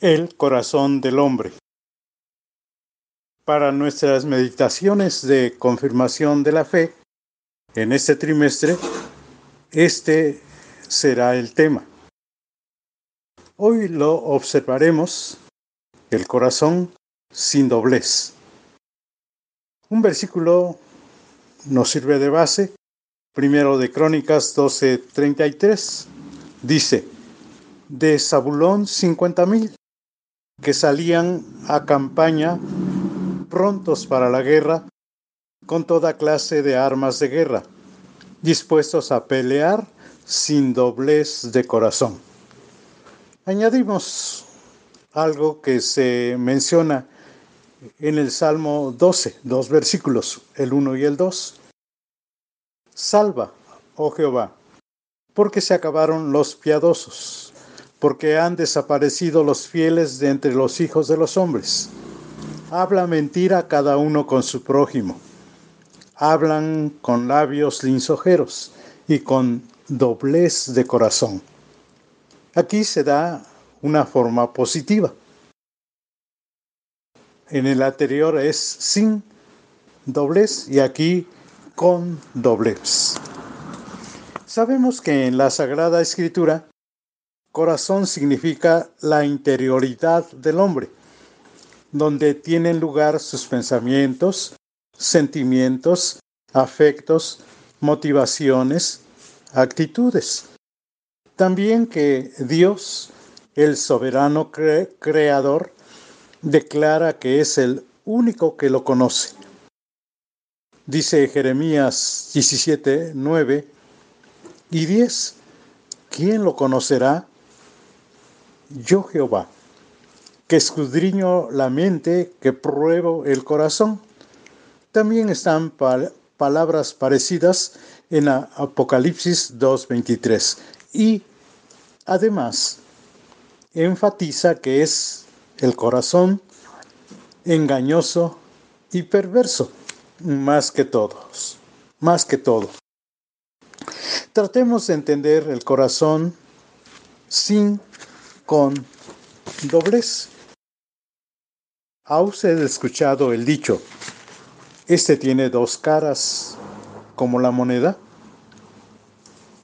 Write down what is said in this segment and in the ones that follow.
El corazón del hombre. Para nuestras meditaciones de confirmación de la fe, en este trimestre, este será el tema. Hoy lo observaremos, el corazón sin doblez. Un versículo nos sirve de base, primero de Crónicas 12:33, dice, de Zabulón cincuenta mil que salían a campaña prontos para la guerra con toda clase de armas de guerra, dispuestos a pelear sin doblez de corazón. Añadimos algo que se menciona en el Salmo 12, dos versículos, el 1 y el 2. Salva, oh Jehová, porque se acabaron los piadosos porque han desaparecido los fieles de entre los hijos de los hombres. Habla mentira cada uno con su prójimo. Hablan con labios linsojeros y con doblez de corazón. Aquí se da una forma positiva. En el anterior es sin doblez y aquí con doblez. Sabemos que en la Sagrada Escritura Corazón significa la interioridad del hombre, donde tienen lugar sus pensamientos, sentimientos, afectos, motivaciones, actitudes. También que Dios, el soberano creador, declara que es el único que lo conoce. Dice Jeremías 17, 9 y 10, ¿quién lo conocerá? Yo Jehová, que escudriño la mente, que pruebo el corazón. También están palabras parecidas en Apocalipsis 2.23 y además enfatiza que es el corazón engañoso y perverso, más que todos, más que todo. Tratemos de entender el corazón sin con doblez. ¿Ha usted escuchado el dicho, este tiene dos caras como la moneda?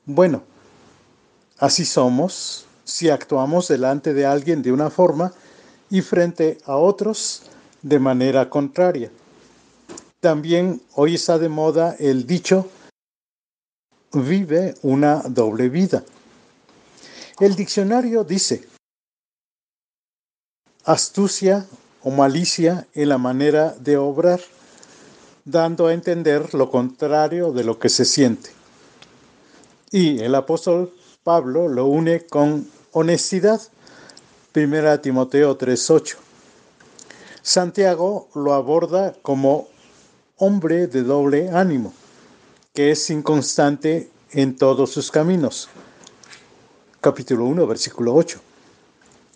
Bueno, así somos si actuamos delante de alguien de una forma y frente a otros de manera contraria. También hoy está de moda el dicho, vive una doble vida. El diccionario dice, astucia o malicia en la manera de obrar, dando a entender lo contrario de lo que se siente. Y el apóstol Pablo lo une con honestidad. 1 Timoteo 3:8. Santiago lo aborda como hombre de doble ánimo, que es inconstante en todos sus caminos. Capítulo 1, versículo 8.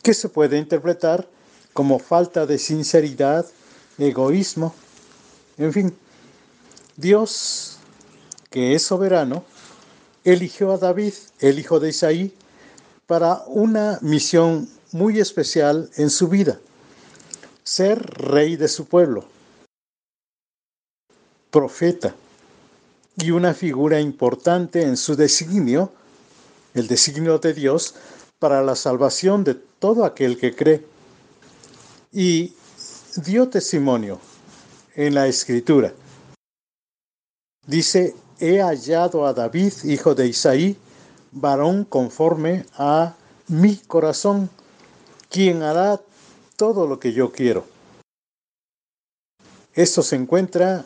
Que se puede interpretar como falta de sinceridad, egoísmo, en fin. Dios, que es soberano, eligió a David, el hijo de Isaí, para una misión muy especial en su vida, ser rey de su pueblo, profeta y una figura importante en su designio, el designio de Dios, para la salvación de todo aquel que cree y dio testimonio en la escritura. Dice, he hallado a David, hijo de Isaí, varón conforme a mi corazón, quien hará todo lo que yo quiero. Esto se encuentra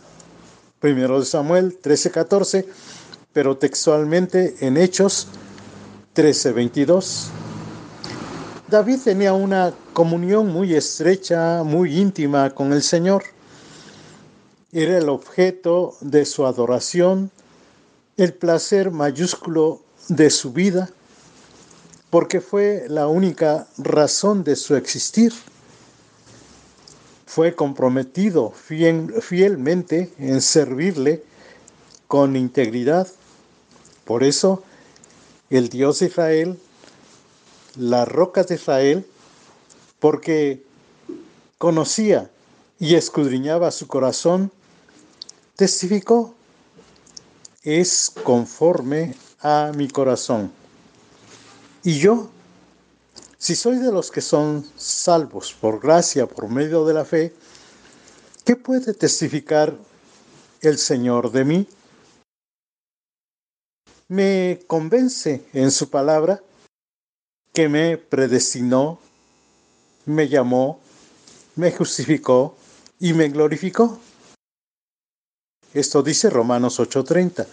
primero de Samuel 13:14, pero textualmente en Hechos 13:22. David tenía una comunión muy estrecha, muy íntima con el Señor. Era el objeto de su adoración, el placer mayúsculo de su vida, porque fue la única razón de su existir. Fue comprometido fielmente en servirle con integridad. Por eso, el Dios Israel la roca de Israel, porque conocía y escudriñaba su corazón, testificó, es conforme a mi corazón. Y yo, si soy de los que son salvos por gracia, por medio de la fe, ¿qué puede testificar el Señor de mí? Me convence en su palabra que me predestinó, me llamó, me justificó y me glorificó. Esto dice Romanos 8:30.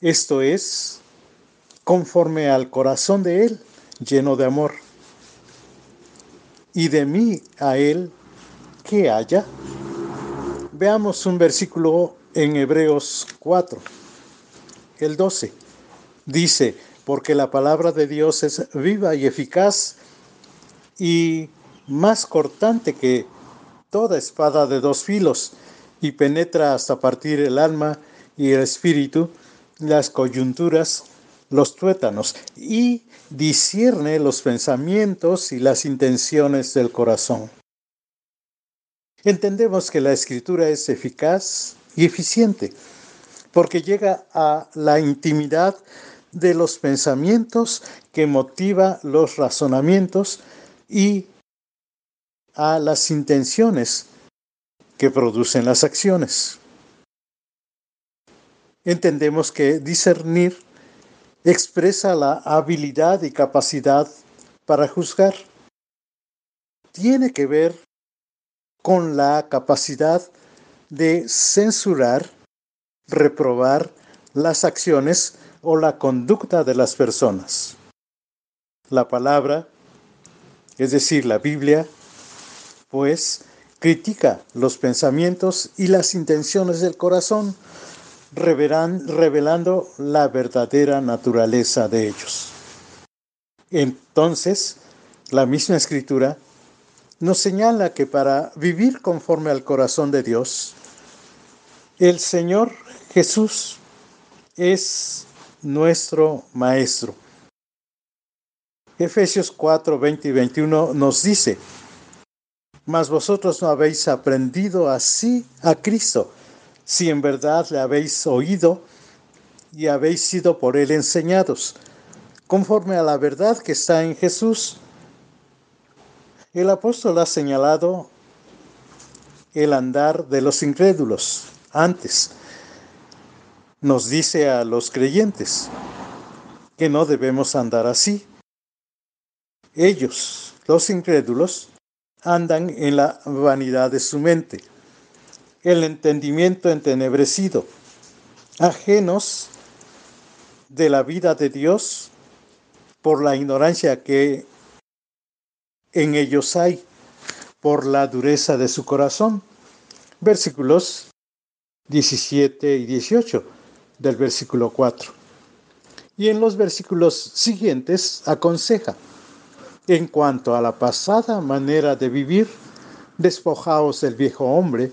Esto es conforme al corazón de Él, lleno de amor. Y de mí a Él, ¿qué haya? Veamos un versículo en Hebreos 4, el 12. Dice, porque la palabra de Dios es viva y eficaz y más cortante que toda espada de dos filos y penetra hasta partir el alma y el espíritu, las coyunturas, los tuétanos y discierne los pensamientos y las intenciones del corazón. Entendemos que la escritura es eficaz y eficiente porque llega a la intimidad de los pensamientos que motiva los razonamientos y a las intenciones que producen las acciones. Entendemos que discernir expresa la habilidad y capacidad para juzgar. Tiene que ver con la capacidad de censurar, reprobar las acciones o la conducta de las personas. La palabra, es decir, la Biblia, pues critica los pensamientos y las intenciones del corazón, revelando la verdadera naturaleza de ellos. Entonces, la misma escritura nos señala que para vivir conforme al corazón de Dios, el Señor Jesús es nuestro Maestro. Efesios 4, 20 y 21 nos dice, mas vosotros no habéis aprendido así a Cristo, si en verdad le habéis oído y habéis sido por él enseñados, conforme a la verdad que está en Jesús. El apóstol ha señalado el andar de los incrédulos antes nos dice a los creyentes que no debemos andar así. Ellos, los incrédulos, andan en la vanidad de su mente, el entendimiento entenebrecido, ajenos de la vida de Dios por la ignorancia que en ellos hay, por la dureza de su corazón. Versículos 17 y 18 del versículo 4. Y en los versículos siguientes aconseja, en cuanto a la pasada manera de vivir, despojaos del viejo hombre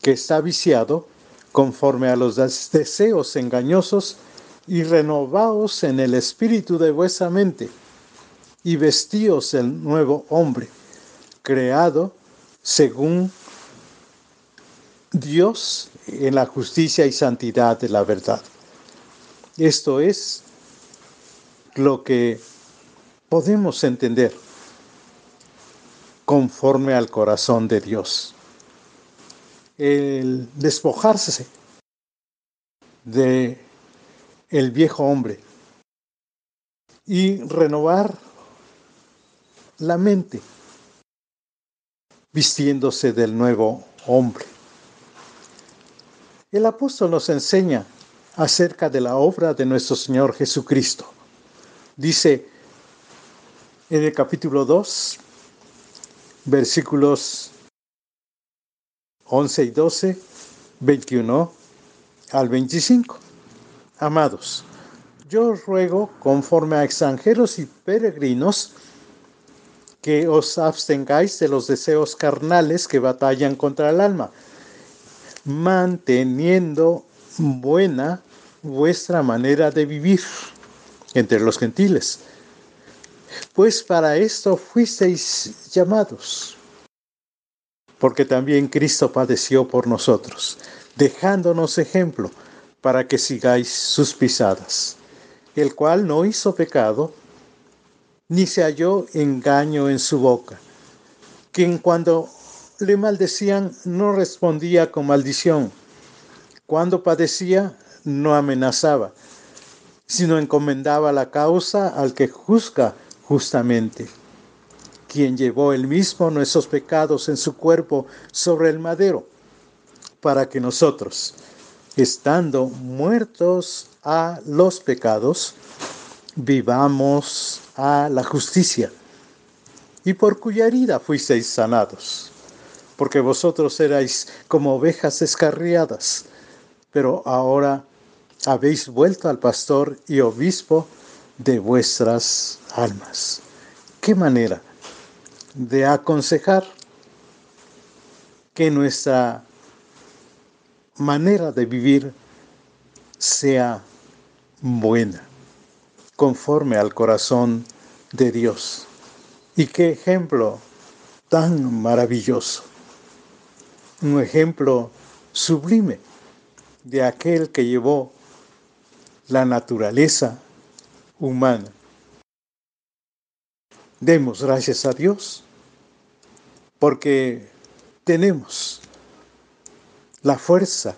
que está viciado conforme a los deseos engañosos y renovaos en el espíritu de vuestra mente y vestíos del nuevo hombre, creado según Dios en la justicia y santidad de la verdad. Esto es lo que podemos entender conforme al corazón de Dios. El despojarse de el viejo hombre y renovar la mente vistiéndose del nuevo hombre. El apóstol nos enseña acerca de la obra de nuestro Señor Jesucristo. Dice en el capítulo 2, versículos 11 y 12, 21 al 25. Amados, yo os ruego, conforme a extranjeros y peregrinos, que os abstengáis de los deseos carnales que batallan contra el alma manteniendo buena vuestra manera de vivir entre los gentiles, pues para esto fuisteis llamados. Porque también Cristo padeció por nosotros, dejándonos ejemplo para que sigáis sus pisadas, el cual no hizo pecado, ni se halló engaño en su boca, quien cuando le maldecían no respondía con maldición, cuando padecía no amenazaba, sino encomendaba la causa al que juzga justamente, quien llevó él mismo nuestros pecados en su cuerpo sobre el madero, para que nosotros, estando muertos a los pecados, vivamos a la justicia, y por cuya herida fuisteis sanados, porque vosotros erais como ovejas descarriadas, pero ahora habéis vuelto al pastor y obispo de vuestras almas. ¿Qué manera de aconsejar que nuestra manera de vivir sea buena, conforme al corazón de Dios? Y qué ejemplo tan maravilloso, un ejemplo sublime de aquel que llevó la naturaleza humana. Demos gracias a Dios porque tenemos la fuerza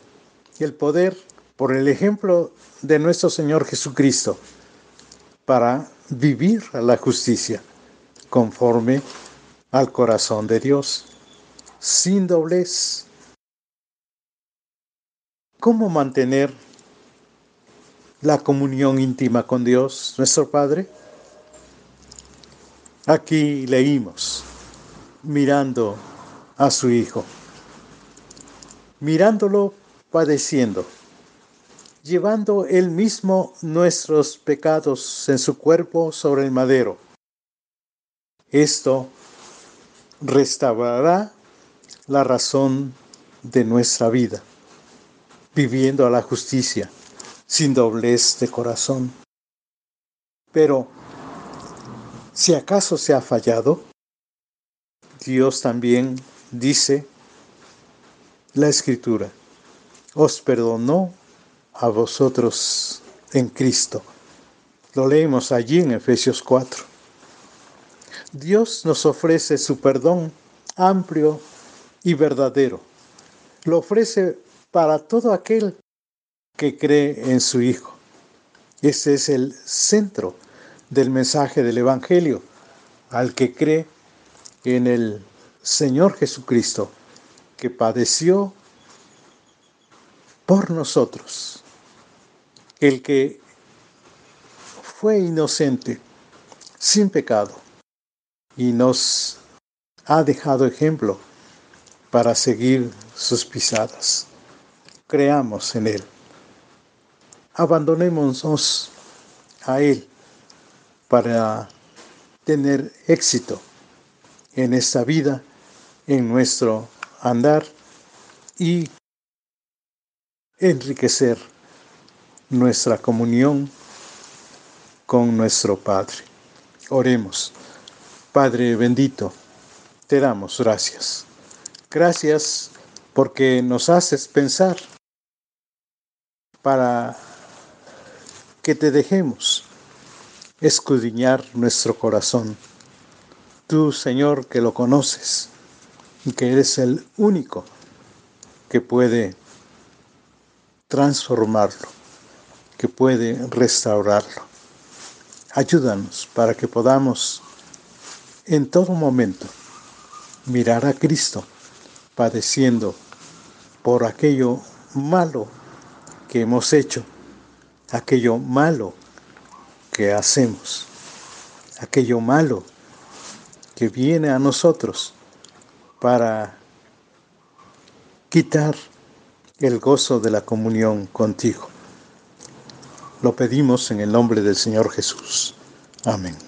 y el poder por el ejemplo de nuestro Señor Jesucristo para vivir la justicia conforme al corazón de Dios, sin doblez. ¿Cómo mantener la comunión íntima con Dios, nuestro Padre? Aquí leímos, mirando a su Hijo, mirándolo padeciendo, llevando él mismo nuestros pecados en su cuerpo sobre el madero. Esto restaurará la razón de nuestra vida, viviendo a la justicia sin doblez de corazón. Pero, si acaso se ha fallado, Dios también dice la escritura, os perdonó a vosotros en Cristo. Lo leemos allí en Efesios 4. Dios nos ofrece su perdón amplio y verdadero. Lo ofrece para todo aquel que cree en su Hijo. Ese es el centro del mensaje del Evangelio, al que cree en el Señor Jesucristo, que padeció por nosotros, el que fue inocente, sin pecado, y nos ha dejado ejemplo para seguir sus pisadas. Creamos en Él abandonémonos a Él para tener éxito en esta vida, en nuestro andar y enriquecer nuestra comunión con nuestro Padre. Oremos. Padre bendito, te damos gracias. Gracias porque nos haces pensar para que te dejemos escudriñar nuestro corazón. Tú, Señor, que lo conoces y que eres el único que puede transformarlo, que puede restaurarlo. Ayúdanos para que podamos en todo momento mirar a Cristo padeciendo por aquello malo que hemos hecho aquello malo que hacemos, aquello malo que viene a nosotros para quitar el gozo de la comunión contigo. Lo pedimos en el nombre del Señor Jesús. Amén.